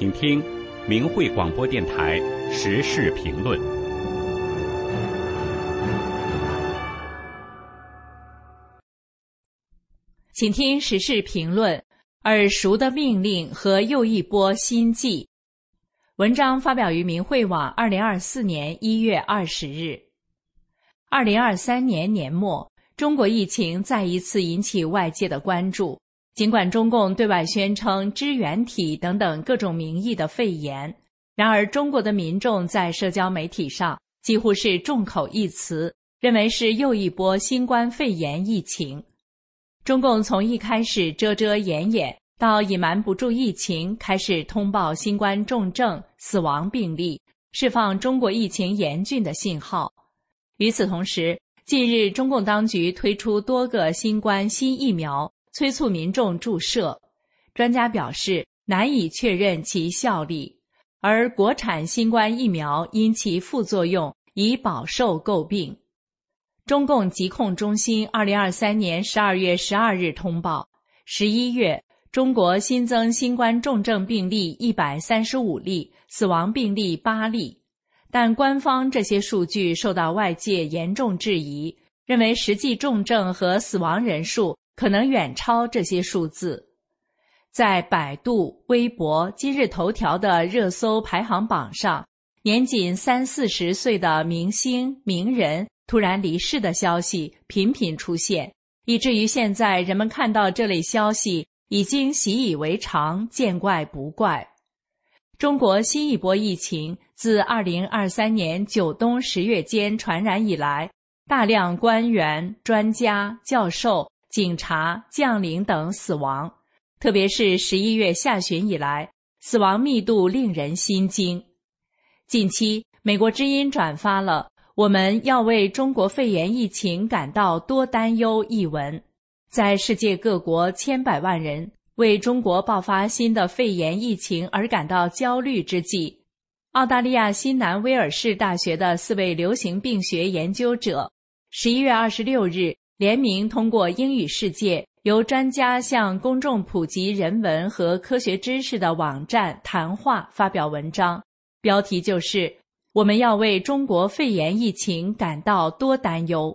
请听明慧广播电台时事评论。请听时事评论：耳熟的命令和又一波心计。文章发表于明慧网，二零二四年一月二十日。二零二三年年末，中国疫情再一次引起外界的关注。尽管中共对外宣称支原体等等各种名义的肺炎，然而中国的民众在社交媒体上几乎是众口一词，认为是又一波新冠肺炎疫情。中共从一开始遮遮掩掩，到隐瞒不住疫情，开始通报新冠重症、死亡病例，释放中国疫情严峻的信号。与此同时，近日中共当局推出多个新冠新疫苗。催促民众注射，专家表示难以确认其效力，而国产新冠疫苗因其副作用已饱受诟病。中共疾控中心二零二三年十二月十二日通报，十一月中国新增新冠重症病例一百三十五例，死亡病例八例，但官方这些数据受到外界严重质疑，认为实际重症和死亡人数。可能远超这些数字，在百度、微博、今日头条的热搜排行榜上，年仅三四十岁的明星名人突然离世的消息频频出现，以至于现在人们看到这类消息已经习以为常，见怪不怪。中国新一波疫情自二零二三年九冬十月间传染以来，大量官员、专家、教授。警察、将领等死亡，特别是十一月下旬以来，死亡密度令人心惊。近期，美国之音转发了“我们要为中国肺炎疫情感到多担忧”一文。在世界各国千百万人为中国爆发新的肺炎疫情而感到焦虑之际，澳大利亚新南威尔士大学的四位流行病学研究者，十一月二十六日。联名通过英语世界由专家向公众普及人文和科学知识的网站谈话发表文章，标题就是“我们要为中国肺炎疫情感到多担忧”。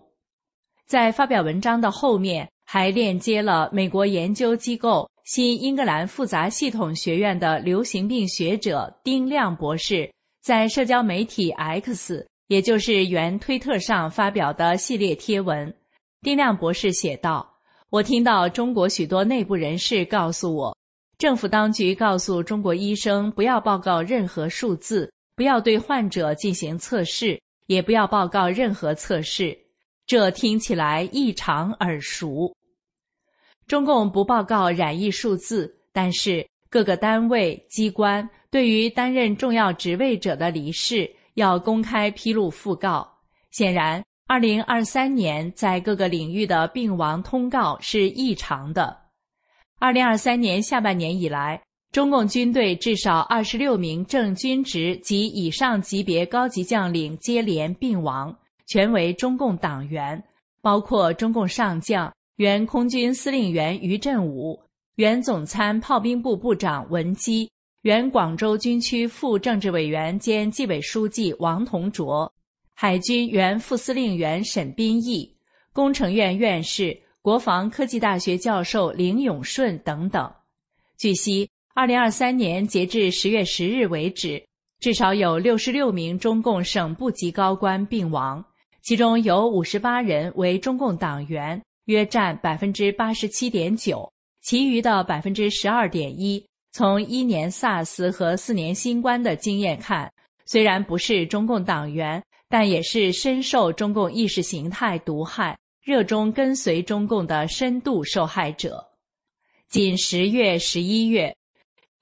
在发表文章的后面，还链接了美国研究机构新英格兰复杂系统学院的流行病学者丁亮博士在社交媒体 X，也就是原推特上发表的系列贴文。丁亮博士写道：“我听到中国许多内部人士告诉我，政府当局告诉中国医生不要报告任何数字，不要对患者进行测试，也不要报告任何测试。这听起来异常耳熟。中共不报告染疫数字，但是各个单位机关对于担任重要职位者的离世要公开披露讣告。显然。”二零二三年在各个领域的病亡通告是异常的。二零二三年下半年以来，中共军队至少二十六名正军职及以上级别高级将领接连病亡，全为中共党员，包括中共上将、原空军司令员于振武、原总参炮兵部部长文基、原广州军区副政治委员兼纪委书记王同卓。海军原副司令员沈斌义、工程院院士、国防科技大学教授林永顺等等。据悉，二零二三年截至十月十日为止，至少有六十六名中共省部级高官病亡，其中有五十八人为中共党员，约占百分之八十七点九，其余的百分之十二点一。从一年 SARS 和四年新冠的经验看，虽然不是中共党员。但也是深受中共意识形态毒害、热衷跟随中共的深度受害者。仅十月、十一月，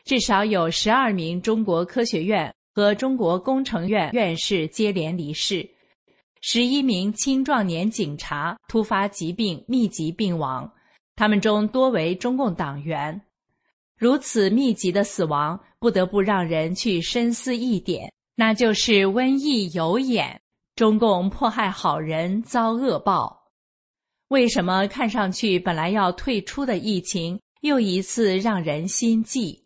至少有十二名中国科学院和中国工程院院士接连离世，十一名青壮年警察突发疾病密集病亡，他们中多为中共党员。如此密集的死亡，不得不让人去深思一点。那就是瘟疫有眼，中共迫害好人遭恶报。为什么看上去本来要退出的疫情，又一次让人心悸？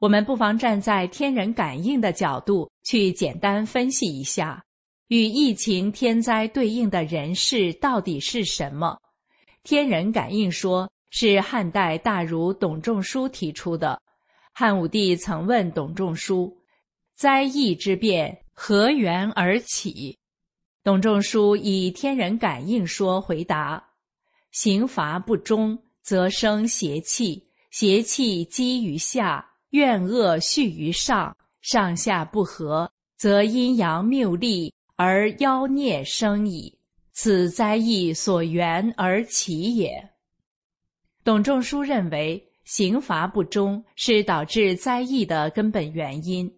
我们不妨站在天人感应的角度去简单分析一下，与疫情天灾对应的人事到底是什么？天人感应说是汉代大儒董仲舒提出的。汉武帝曾问董仲舒：“灾异之变何源而起？”董仲舒以天人感应说回答：“刑罚不忠，则生邪气；邪气积于下。”怨恶蓄于上，上下不和，则阴阳谬利而妖孽生矣。此灾异所源而起也。董仲舒认为，刑罚不忠是导致灾异的根本原因。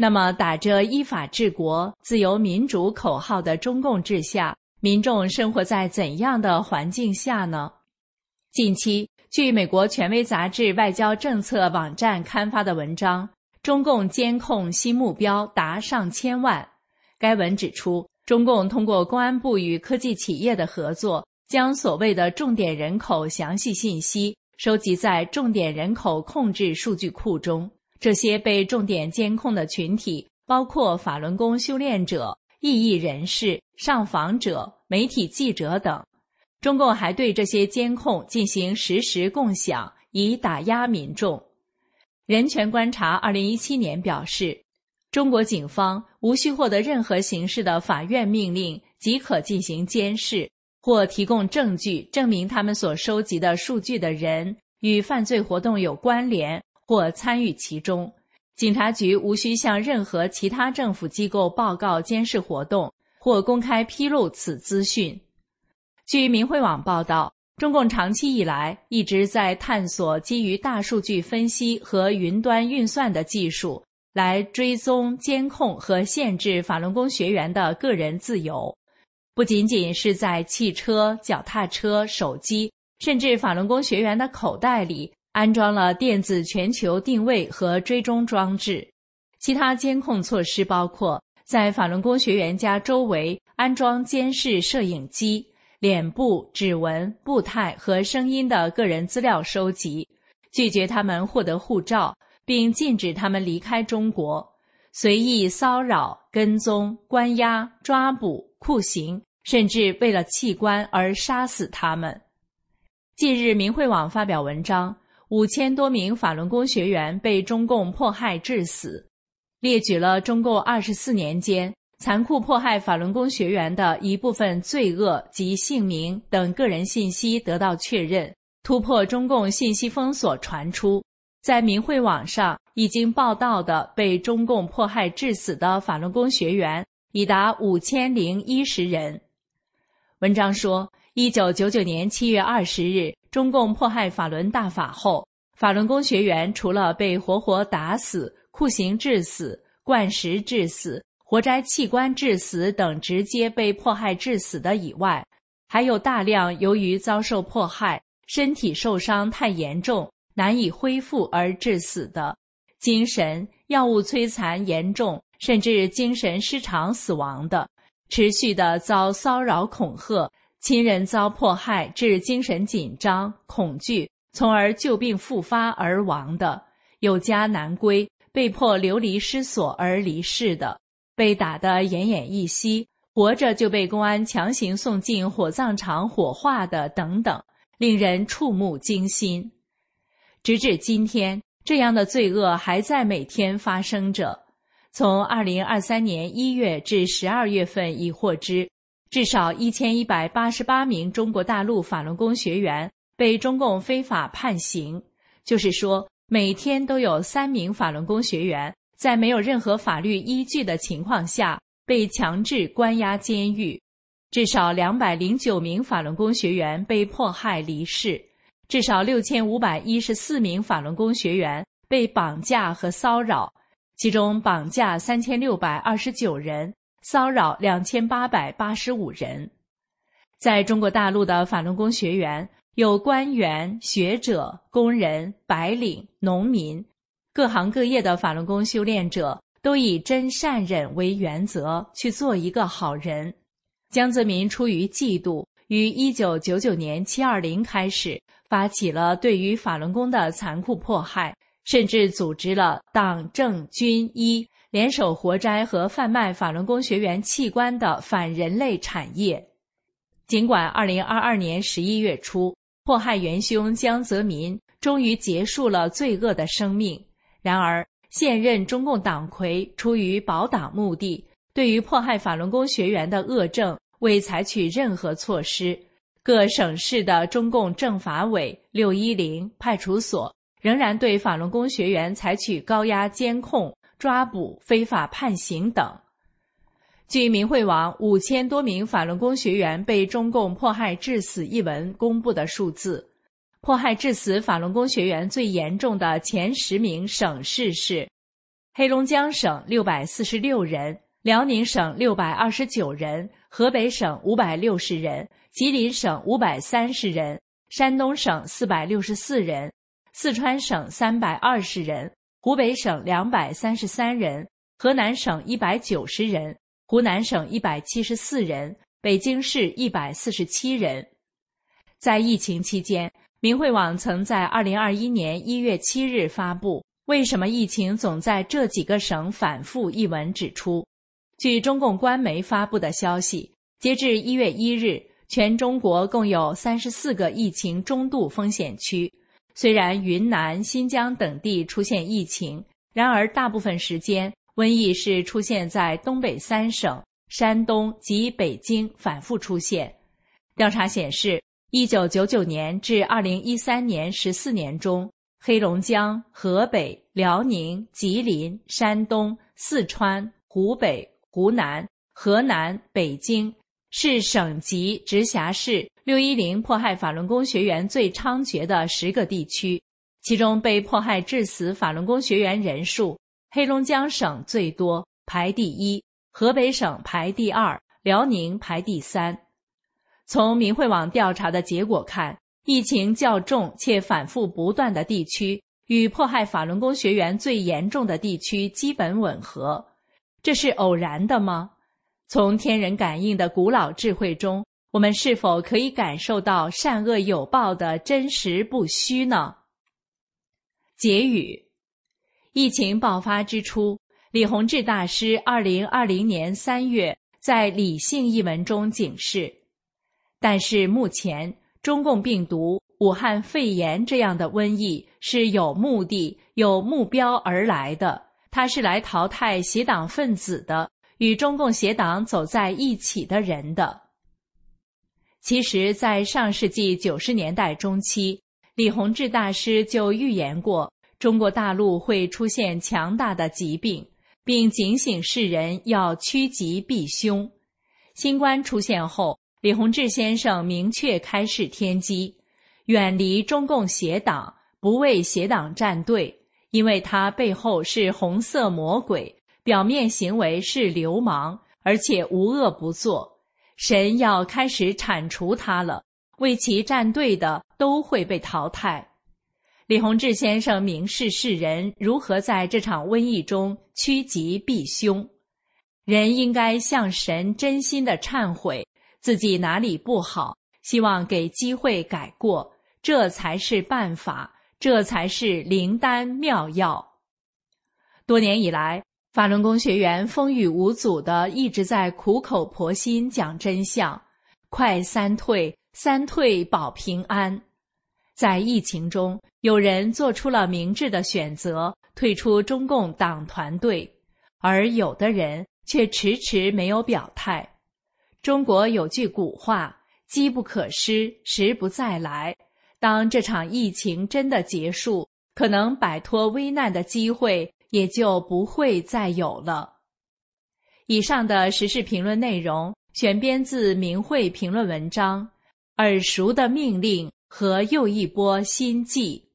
那么，打着依法治国、自由民主口号的中共治下，民众生活在怎样的环境下呢？近期。据美国权威杂志《外交政策》网站刊发的文章，中共监控新目标达上千万。该文指出，中共通过公安部与科技企业的合作，将所谓的重点人口详细信息收集在重点人口控制数据库中。这些被重点监控的群体包括法轮功修炼者、异议人士、上访者、媒体记者等。中共还对这些监控进行实时共享，以打压民众。人权观察二零一七年表示，中国警方无需获得任何形式的法院命令即可进行监视，或提供证据证明他们所收集的数据的人与犯罪活动有关联或参与其中。警察局无需向任何其他政府机构报告监视活动或公开披露此资讯。据明慧网报道，中共长期以来一直在探索基于大数据分析和云端运算的技术，来追踪、监控和限制法轮功学员的个人自由。不仅仅是在汽车、脚踏车、手机，甚至法轮功学员的口袋里安装了电子全球定位和追踪装置。其他监控措施包括在法轮功学员家周围安装监视摄影机。脸部、指纹、步态和声音的个人资料收集，拒绝他们获得护照，并禁止他们离开中国；随意骚扰、跟踪、关押、抓捕、酷刑，甚至为了器官而杀死他们。近日，明慧网发表文章，五千多名法轮功学员被中共迫害致死，列举了中共二十四年间。残酷迫害法轮功学员的一部分罪恶及姓名等个人信息得到确认，突破中共信息封锁传出，在明慧网上已经报道的被中共迫害致死的法轮功学员已达五千零一十人。文章说，一九九九年七月二十日，中共迫害法轮大法后，法轮功学员除了被活活打死、酷刑致死、灌食致死。活摘器官致死等直接被迫害致死的以外，还有大量由于遭受迫害、身体受伤太严重、难以恢复而致死的，精神药物摧残严重甚至精神失常死亡的，持续的遭骚扰恐吓，亲人遭迫害致精神紧张恐惧，从而旧病复发而亡的，有家难归，被迫流离失所而离世的。被打得奄奄一息，活着就被公安强行送进火葬场火化的等等，令人触目惊心。直至今天，这样的罪恶还在每天发生着。从二零二三年一月至十二月份已获知，至少一千一百八十八名中国大陆法轮功学员被中共非法判刑，就是说，每天都有三名法轮功学员。在没有任何法律依据的情况下被强制关押监狱，至少两百零九名法轮功学员被迫害离世，至少六千五百一十四名法轮功学员被绑架和骚扰，其中绑架三千六百二十九人，骚扰两千八百八十五人。在中国大陆的法轮功学员有官员、学者、工人、白领、农民。各行各业的法轮功修炼者都以真善忍为原则去做一个好人。江泽民出于嫉妒，于一九九九年七二零开始发起了对于法轮功的残酷迫害，甚至组织了党政军医联手活摘和贩卖法轮功学员器官的反人类产业。尽管2022年11月初，迫害元凶江泽民终于结束了罪恶的生命，然而现任中共党魁出于保党目的，对于迫害法轮功学员的恶政未采取任何措施。各省市的中共政法委、六一零派出所仍然对法轮功学员采取高压监控、抓捕、非法判刑等。据明慧网五千多名法轮功学员被中共迫害致死一文公布的数字，迫害致死法轮功学员最严重的前十名省市是：黑龙江省六百四十六人，辽宁省六百二十九人，河北省五百六十人，吉林省五百三十人，山东省四百六十四人，四川省三百二十人，湖北省两百三十三人，河南省一百九十人。湖南省一百七十四人，北京市一百四十七人。在疫情期间，明慧网曾在二零二一年一月七日发布“为什么疫情总在这几个省反复”一文，指出，据中共官媒发布的消息，截至一月一日，全中国共有三十四个疫情中度风险区。虽然云南、新疆等地出现疫情，然而大部分时间。瘟疫是出现在东北三省、山东及北京反复出现。调查显示，一九九九年至二零一三年十四年中，黑龙江、河北、辽宁、吉林、山东、四川、湖北、湖南、河南、北京是省级直辖市六一零迫害法轮功学员最猖獗的十个地区，其中被迫害致死法轮功学员人数。黑龙江省最多，排第一；河北省排第二，辽宁排第三。从明慧网调查的结果看，疫情较重且反复不断的地区与迫害法轮功学员最严重的地区基本吻合。这是偶然的吗？从天人感应的古老智慧中，我们是否可以感受到善恶有报的真实不虚呢？结语。疫情爆发之初，李洪志大师二零二零年三月在《理性》一文中警示：但是目前中共病毒、武汉肺炎这样的瘟疫是有目的、有目标而来的，它是来淘汰邪党分子的，与中共邪党走在一起的人的。其实，在上世纪九十年代中期，李洪志大师就预言过。中国大陆会出现强大的疾病，并警醒世人要趋吉避凶。新冠出现后，李洪志先生明确开示天机：远离中共邪党，不为邪党站队，因为他背后是红色魔鬼，表面行为是流氓，而且无恶不作。神要开始铲除他了，为其站队的都会被淘汰。李洪志先生明示世人如何在这场瘟疫中趋吉避凶，人应该向神真心的忏悔自己哪里不好，希望给机会改过，这才是办法，这才是灵丹妙药。多年以来，法轮功学员风雨无阻的一直在苦口婆心讲真相，快三退，三退保平安。在疫情中，有人做出了明智的选择，退出中共党团队，而有的人却迟迟没有表态。中国有句古话：“机不可失，时不再来。”当这场疫情真的结束，可能摆脱危难的机会也就不会再有了。以上的时事评论内容选编自明慧评论文章《耳熟的命令》。和又一波心计。